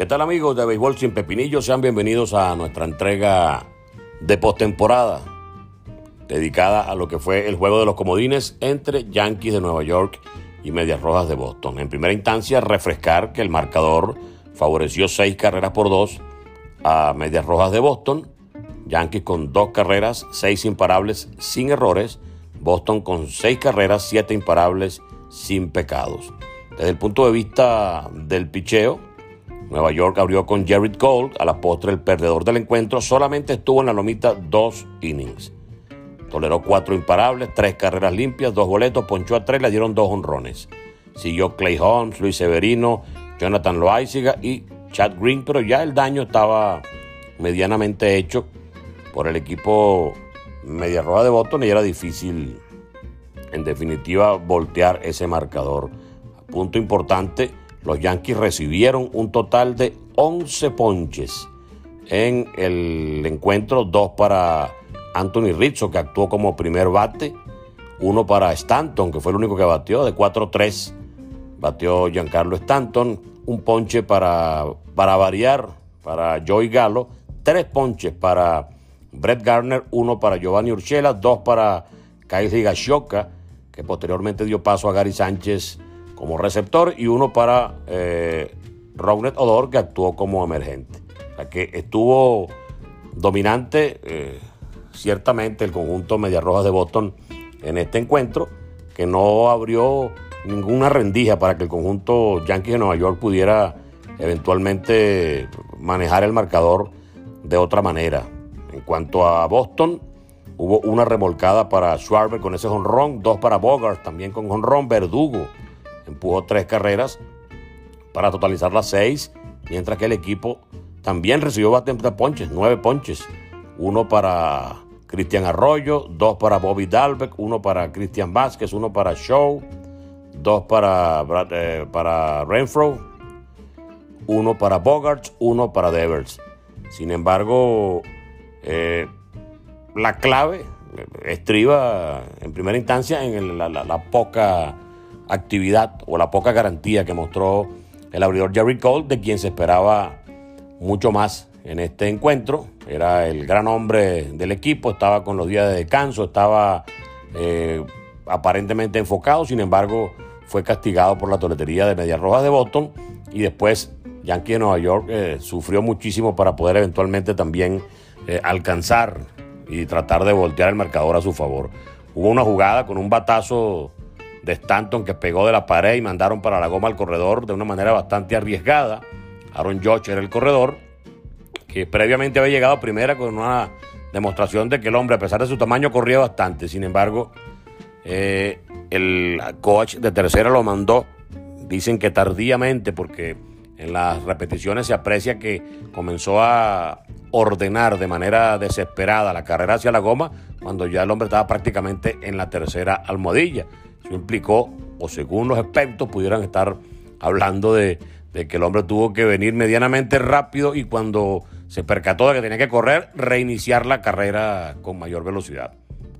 ¿Qué tal amigos de Béisbol sin Pepinillos? Sean bienvenidos a nuestra entrega de postemporada dedicada a lo que fue el juego de los comodines entre Yankees de Nueva York y Medias Rojas de Boston. En primera instancia, refrescar que el marcador favoreció seis carreras por dos a Medias Rojas de Boston. Yankees con dos carreras, seis imparables sin errores. Boston con seis carreras, siete imparables sin pecados. Desde el punto de vista del picheo, Nueva York abrió con Jared Gold, a la postre el perdedor del encuentro, solamente estuvo en la lomita dos innings. Toleró cuatro imparables, tres carreras limpias, dos boletos, ponchó a tres, le dieron dos honrones. Siguió Clay Holmes, Luis Severino, Jonathan Loaiziga y Chad Green, pero ya el daño estaba medianamente hecho por el equipo Media Roja de Boston y era difícil, en definitiva, voltear ese marcador. Punto importante, los Yankees recibieron un total de 11 ponches en el encuentro, dos para Anthony Rizzo, que actuó como primer bate, uno para Stanton, que fue el único que batió, de 4-3, batió Giancarlo Stanton, un ponche para, para variar, para Joey Gallo, tres ponches para Brett Garner, uno para Giovanni Urshela, dos para Kyle Higashioka, que posteriormente dio paso a Gary Sánchez como receptor y uno para eh, Odor que actuó como emergente. O sea que estuvo dominante eh, ciertamente el conjunto Medias Rojas de Boston en este encuentro, que no abrió ninguna rendija para que el conjunto Yankees de Nueva York pudiera eventualmente manejar el marcador de otra manera. En cuanto a Boston, hubo una remolcada para Schwarber con ese jonrón, dos para Bogart también con jonrón, Verdugo empujó tres carreras para totalizar las seis, mientras que el equipo también recibió bastantes ponches, nueve ponches, uno para Cristian Arroyo, dos para Bobby Dalbeck, uno para Cristian Vázquez, uno para Show, dos para, eh, para Renfro, uno para Bogart, uno para Devers. Sin embargo, eh, la clave estriba en primera instancia en la poca actividad o la poca garantía que mostró el abridor Jerry Cole, de quien se esperaba mucho más en este encuentro. Era el gran hombre del equipo, estaba con los días de descanso, estaba eh, aparentemente enfocado, sin embargo fue castigado por la toletería de Medias Rojas de Boston y después Yankee de Nueva York eh, sufrió muchísimo para poder eventualmente también eh, alcanzar y tratar de voltear el marcador a su favor. Hubo una jugada con un batazo de Stanton que pegó de la pared y mandaron para la goma al corredor de una manera bastante arriesgada. Aaron Judge era el corredor, que previamente había llegado a primera con una demostración de que el hombre, a pesar de su tamaño, corría bastante. Sin embargo, eh, el coach de tercera lo mandó, dicen que tardíamente, porque en las repeticiones se aprecia que comenzó a ordenar de manera desesperada la carrera hacia la goma cuando ya el hombre estaba prácticamente en la tercera almohadilla. Eso implicó, o según los expertos, pudieran estar hablando de, que el hombre tuvo que venir medianamente rápido y cuando se percató de que tenía que correr, reiniciar la carrera con mayor velocidad.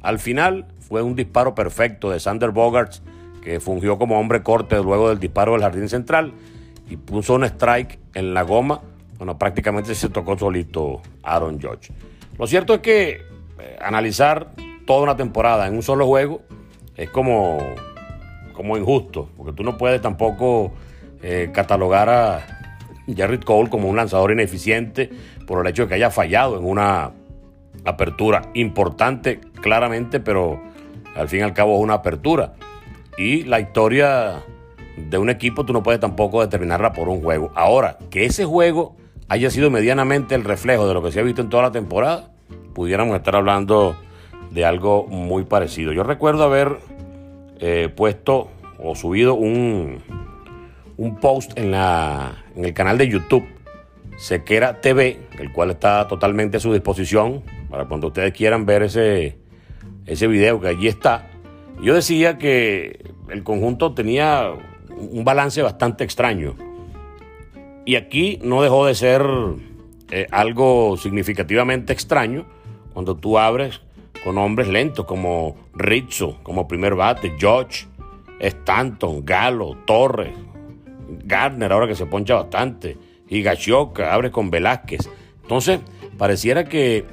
Al final fue un disparo perfecto de Sander Bogarts, que fungió como hombre corte luego del disparo del jardín central y puso un strike en la goma. Bueno, prácticamente se tocó solito Aaron Judge. Lo cierto es que eh, analizar toda una temporada en un solo juego es como, como injusto, porque tú no puedes tampoco eh, catalogar a Jared Cole como un lanzador ineficiente por el hecho de que haya fallado en una apertura importante, claramente, pero al fin y al cabo es una apertura. Y la historia de un equipo tú no puedes tampoco determinarla por un juego. Ahora, que ese juego haya sido medianamente el reflejo de lo que se ha visto en toda la temporada, pudiéramos estar hablando de algo muy parecido. Yo recuerdo haber eh, puesto o subido un, un post en, la, en el canal de YouTube Sequera TV, el cual está totalmente a su disposición para cuando ustedes quieran ver ese, ese video que allí está. Yo decía que el conjunto tenía un balance bastante extraño. Y aquí no dejó de ser eh, algo significativamente extraño cuando tú abres con hombres lentos como Rizzo, como primer bate, George, Stanton, Galo, Torres, Gardner, ahora que se poncha bastante, y Gachoca, abre con Velázquez. Entonces, pareciera que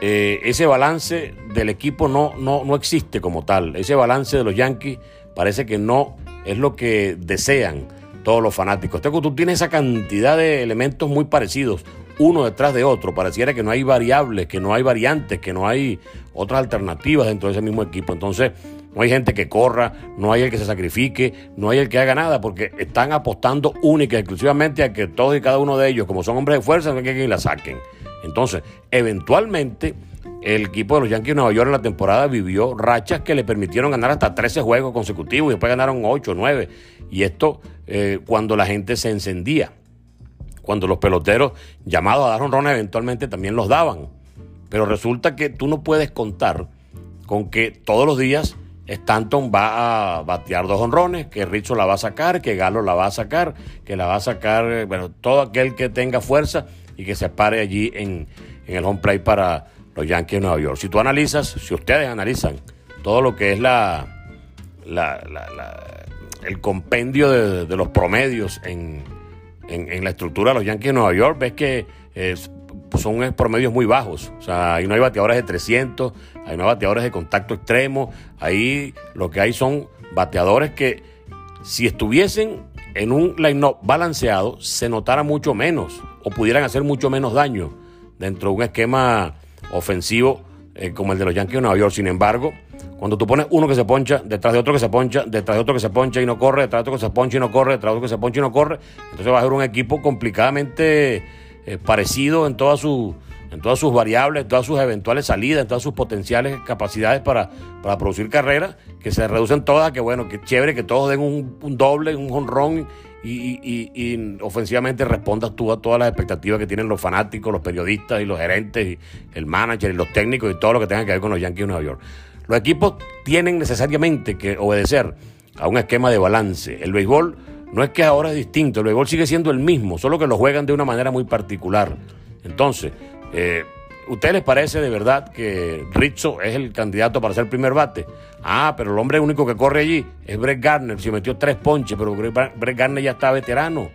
eh, ese balance del equipo no, no, no existe como tal. Ese balance de los Yankees parece que no es lo que desean todos los fanáticos. tú tienes esa cantidad de elementos muy parecidos, uno detrás de otro. Pareciera que no hay variables, que no hay variantes, que no hay otras alternativas dentro de ese mismo equipo. Entonces, no hay gente que corra, no hay el que se sacrifique, no hay el que haga nada, porque están apostando única y exclusivamente a que todos y cada uno de ellos, como son hombres de fuerza, no hay que la saquen. Entonces, eventualmente, el equipo de los Yankees de Nueva York en la temporada vivió rachas que le permitieron ganar hasta 13 juegos consecutivos y después ganaron 8 o 9. Y esto eh, cuando la gente se encendía, cuando los peloteros llamados a dar honrones eventualmente también los daban. Pero resulta que tú no puedes contar con que todos los días Stanton va a batear dos honrones, que Rizzo la va a sacar, que Galo la va a sacar, que la va a sacar, bueno, todo aquel que tenga fuerza y que se pare allí en, el home play para los Yankees de Nueva York. Si tú analizas, si ustedes analizan todo lo que es la, el compendio de, los promedios en, la estructura de los Yankees de Nueva York, ves que son promedios muy bajos. O sea, ahí no hay bateadores de 300, ahí no hay bateadores de contacto extremo, ahí lo que hay son bateadores que si estuviesen en un line-up balanceado se notara mucho menos o pudieran hacer mucho menos daño dentro de un esquema ofensivo eh, como el de los Yankees de Nueva York. Sin embargo, cuando tú pones uno que se poncha, detrás de otro que se poncha, detrás de otro que se poncha y no corre, detrás de otro que se poncha y no corre, detrás de otro que se poncha y no corre, entonces va a ser un equipo complicadamente eh, parecido en todas sus en todas sus variables, en todas sus eventuales salidas, en todas sus potenciales capacidades para, para producir carreras, que se reducen todas, que bueno, que chévere, que todos den un, doble, un honrón y, y, ofensivamente respondas tú a todas las expectativas que tienen los fanáticos, los periodistas y los gerentes, y el manager y los técnicos y todo lo que tenga que ver con los Yankees de Nueva York. Los equipos tienen necesariamente que obedecer a un esquema de balance. El béisbol no es que ahora es distinto, el béisbol sigue siendo el mismo, solo que lo juegan de una manera muy particular. Entonces, eh, ¿Usted les parece de verdad que Rizzo es el candidato para ser primer bate? Ah, pero el hombre único que corre allí es Brett Garner. Se metió tres ponches, pero Brett Garner ya está veterano.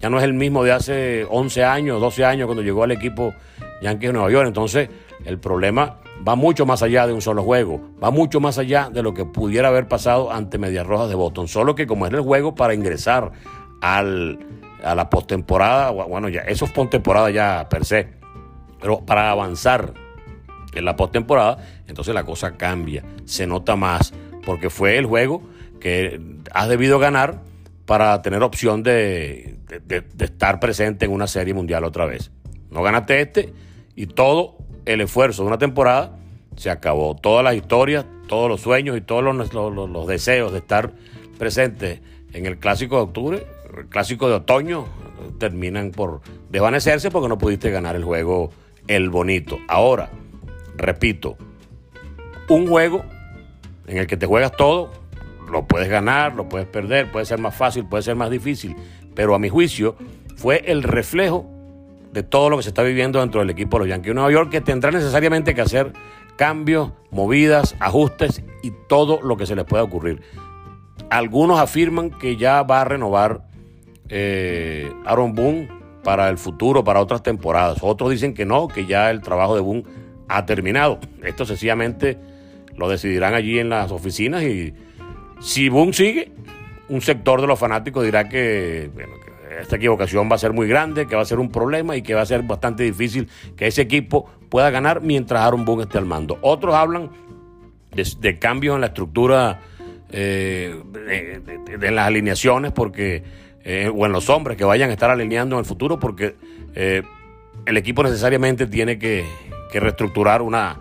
Ya no es el mismo de hace 11 años, 12 años cuando llegó al equipo Yankees de Nueva York. Entonces, el problema va mucho más allá de un solo juego. Va mucho más allá de lo que pudiera haber pasado ante Medias Rojas de Boston. Solo que como es el juego para ingresar al, a la postemporada, bueno, ya eso es postemporada ya per se pero para avanzar en la postemporada, entonces la cosa cambia, se nota más, porque fue el juego que has debido ganar para tener opción de, estar presente en una serie mundial otra vez. No ganaste este y todo el esfuerzo de una temporada se acabó. Todas las historias, todos los sueños y todos los, los deseos de estar presente en el clásico de octubre, el clásico de otoño, terminan por desvanecerse porque no pudiste ganar el juego el bonito. Ahora, repito, un juego en el que te juegas todo, lo puedes ganar, lo puedes perder, puede ser más fácil, puede ser más difícil, pero a mi juicio fue el reflejo de todo lo que se está viviendo dentro del equipo de los Yankees de Nueva York, que tendrá necesariamente que hacer cambios, movidas, ajustes y todo lo que se les pueda ocurrir. Algunos afirman que ya va a renovar eh, Aaron Boone para el futuro, para otras temporadas. Otros dicen que no, que ya el trabajo de Boone ha terminado. Esto sencillamente lo decidirán allí en las oficinas y si Boone sigue, un sector de los fanáticos dirá que, esta equivocación va a ser muy grande, que va a ser un problema y que va a ser bastante difícil que ese equipo pueda ganar mientras Aaron Boone esté al mando. Otros hablan de, cambios en la estructura eh, las alineaciones porque eh, o en los hombres que vayan a estar alineando en el futuro, porque eh, el equipo necesariamente tiene que, reestructurar una,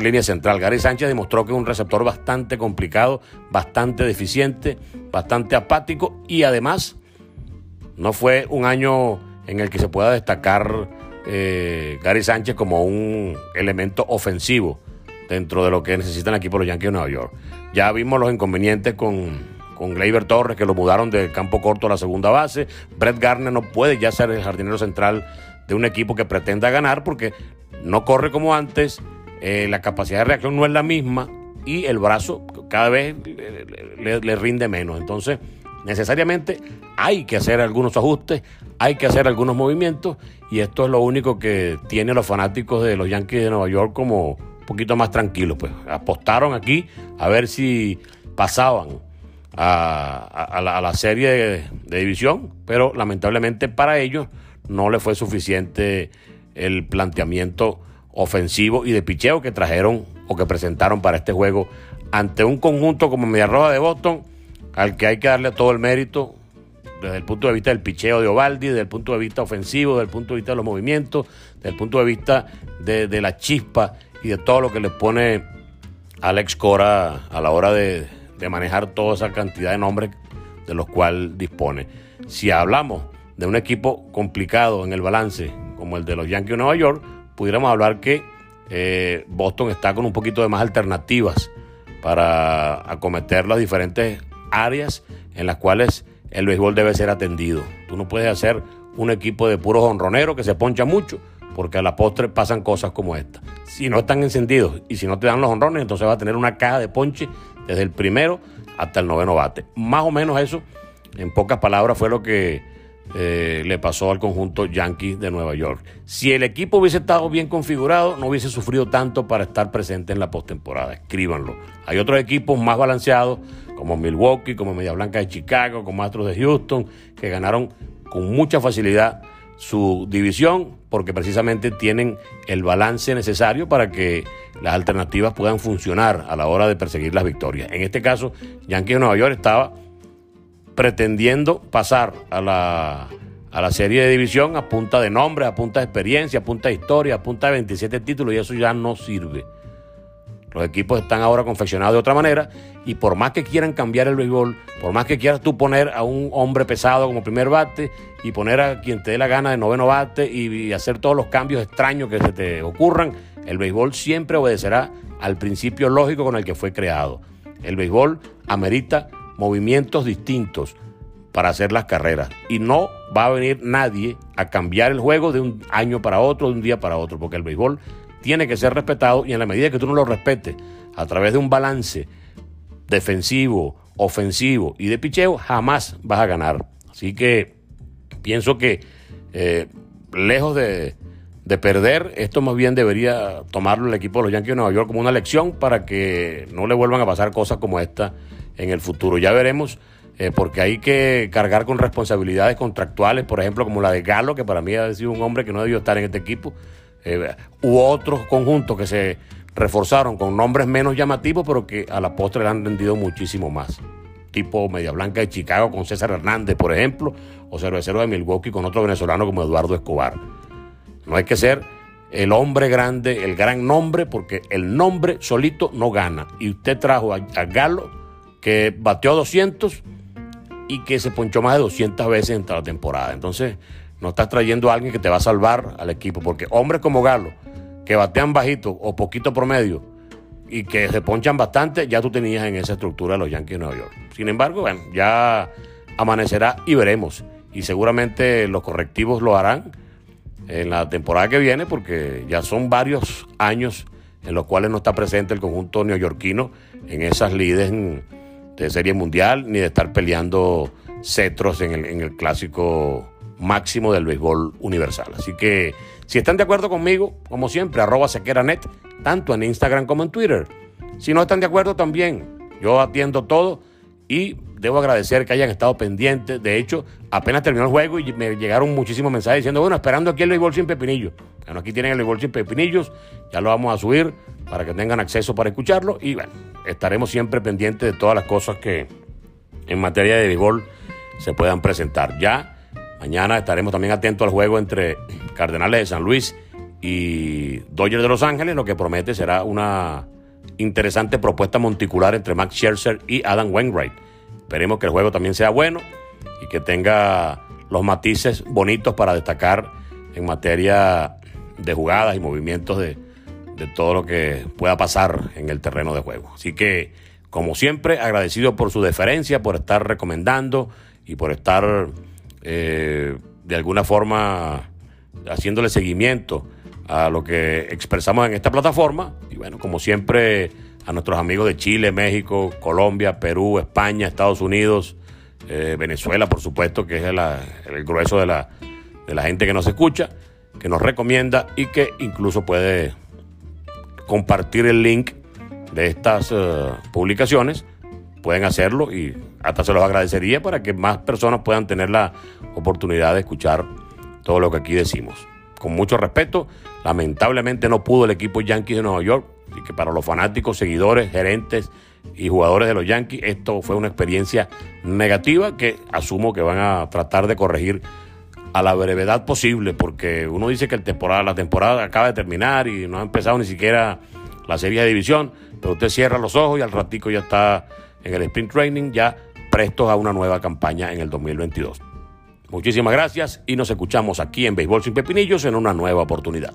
línea central. Gary Sánchez demostró que es un receptor bastante complicado, bastante deficiente, bastante apático y además no fue un año en el que se pueda destacar eh, Gary Sánchez como un elemento ofensivo dentro de lo que necesitan equipo de los Yankees de Nueva York. Ya vimos los inconvenientes con, con Gleyber Torres, que lo mudaron de campo corto a la segunda base. Brett Garner no puede ya ser el jardinero central de un equipo que pretenda ganar porque no corre como antes, eh, la capacidad de reacción no es la misma y el brazo cada vez le, rinde menos. Entonces, necesariamente hay que hacer algunos ajustes, hay que hacer algunos movimientos y esto es lo único que tiene los fanáticos de los Yankees de Nueva York como un poquito más tranquilos. Pues apostaron aquí a ver si pasaban a, la, serie de, división, pero lamentablemente para ellos no le fue suficiente el planteamiento ofensivo y de picheo que trajeron o que presentaron para este juego ante un conjunto como Mediarroja de Boston, al que hay que darle todo el mérito desde el punto de vista del picheo de Ovaldi, desde el punto de vista ofensivo, desde el punto de vista de los movimientos, desde el punto de vista de, la chispa y de todo lo que le pone Alex Cora a la hora de, de manejar toda esa cantidad de nombres de los cuales dispone. Si hablamos de un equipo complicado en el balance como el de los Yankees de Nueva York, pudiéramos hablar que eh, Boston está con un poquito de más alternativas para acometer las diferentes áreas en las cuales el béisbol debe ser atendido. Tú no puedes hacer un equipo de puros honroneros que se poncha mucho, porque a la postre pasan cosas como esta. Si no están encendidos y si no te dan los honrones, entonces va a tener una caja de ponche desde el primero hasta el noveno bate. Más o menos eso, en pocas palabras, fue lo que eh, le pasó al conjunto Yankee de Nueva York. Si el equipo hubiese estado bien configurado, no hubiese sufrido tanto para estar presente en la postemporada. Escríbanlo. Hay otros equipos más balanceados, como Milwaukee, como Media Blanca de Chicago, como Astros de Houston, que ganaron con mucha facilidad su división porque precisamente tienen el balance necesario para que las alternativas puedan funcionar a la hora de perseguir las victorias. En este caso, Yankee de Nueva York estaba pretendiendo pasar a la, a la serie de división a punta de nombre, a punta de experiencia, a punta de historia, a punta de 27 títulos y eso ya no sirve. Los equipos están ahora confeccionados de otra manera y por más que quieran cambiar el béisbol, por más que quieras tú poner a un hombre pesado como primer bate y poner a quien te dé la gana de noveno bate y, hacer todos los cambios extraños que se te ocurran, el béisbol siempre obedecerá al principio lógico con el que fue creado. El béisbol amerita movimientos distintos para hacer las carreras. Y no va a venir nadie a cambiar el juego de un año para otro, de un día para otro, porque el béisbol tiene que ser respetado y en la medida que tú no lo respetes a través de un balance defensivo, ofensivo y de picheo, jamás vas a ganar. Así que pienso que eh, lejos de, de perder, esto más bien debería tomarlo el equipo de los Yankees de Nueva York como una lección para que no le vuelvan a pasar cosas como esta en el futuro. Ya veremos, eh, porque hay que cargar con responsabilidades contractuales, por ejemplo, como la de Galo, que para mí ha sido un hombre que no debió estar en este equipo, eh, u otros conjuntos que se reforzaron con nombres menos llamativos, pero que a la postre le han rendido muchísimo más. Tipo Media Blanca de Chicago con César Hernández, por ejemplo, o Cervecero de Milwaukee con otro venezolano como Eduardo Escobar. No hay que ser el hombre grande, el gran nombre, porque el nombre solito no gana. Y usted trajo a Galo que bateó 200 y que se ponchó más de 200 veces en toda la temporada. Entonces, no estás trayendo a alguien que te va a salvar al equipo, porque hombres como Galo, que batean bajito o poquito promedio y que se ponchan bastante, ya tú tenías en esa estructura los Yankees de Nueva York. Sin embargo, bueno, ya amanecerá y veremos. Y seguramente los correctivos lo harán en la temporada que viene, porque ya son varios años en los cuales no está presente el conjunto neoyorquino en esas lides de Serie Mundial ni de estar peleando cetros en el, en el clásico máximo del béisbol universal. Así que si están de acuerdo conmigo, como siempre, arroba sequeranet, tanto en Instagram como en Twitter. Si no están de acuerdo también, yo atiendo todo y debo agradecer que hayan estado pendientes. De hecho, apenas terminó el juego y me llegaron muchísimos mensajes diciendo, bueno, esperando aquí el béisbol sin pepinillos. Bueno, aquí tienen el béisbol sin pepinillos, ya lo vamos a subir para que tengan acceso para escucharlo y bueno, estaremos siempre pendientes de todas las cosas que en materia de béisbol se puedan presentar. Ya mañana estaremos también atentos al juego entre Cardenales de San Luis y Dodgers de Los Ángeles, lo que promete será una interesante propuesta monticular entre Max Scherzer y Adam Wainwright. Esperemos que el juego también sea bueno y que tenga los matices bonitos para destacar en materia de jugadas y movimientos de, de todo lo que pueda pasar en el terreno de juego. Así que, como siempre, agradecido por su deferencia, por estar recomendando y por estar eh, de alguna forma haciéndole seguimiento a lo que expresamos en esta plataforma. Y bueno, como siempre, a nuestros amigos de Chile, México, Colombia, Perú, España, Estados Unidos, eh, Venezuela, por supuesto, que es el grueso de la, de la gente que nos escucha, que nos recomienda y que incluso puede compartir el link de estas eh, publicaciones. Pueden hacerlo y hasta se los agradecería para que más personas puedan tener la oportunidad de escuchar todo lo que aquí decimos. Con mucho respeto, lamentablemente no pudo el equipo Yankees de Nueva York, y que para los fanáticos, seguidores, gerentes y jugadores de los Yankees, esto fue una experiencia negativa que asumo que van a tratar de corregir a la brevedad posible, porque uno dice que el temporada, la temporada acaba de terminar y no ha empezado ni siquiera la serie de división, pero usted cierra los ojos y al ratico ya está en el sprint training, ya prestos a una nueva campaña en el 2022. Muchísimas gracias y nos escuchamos aquí en Béisbol sin Pepinillos en una nueva oportunidad.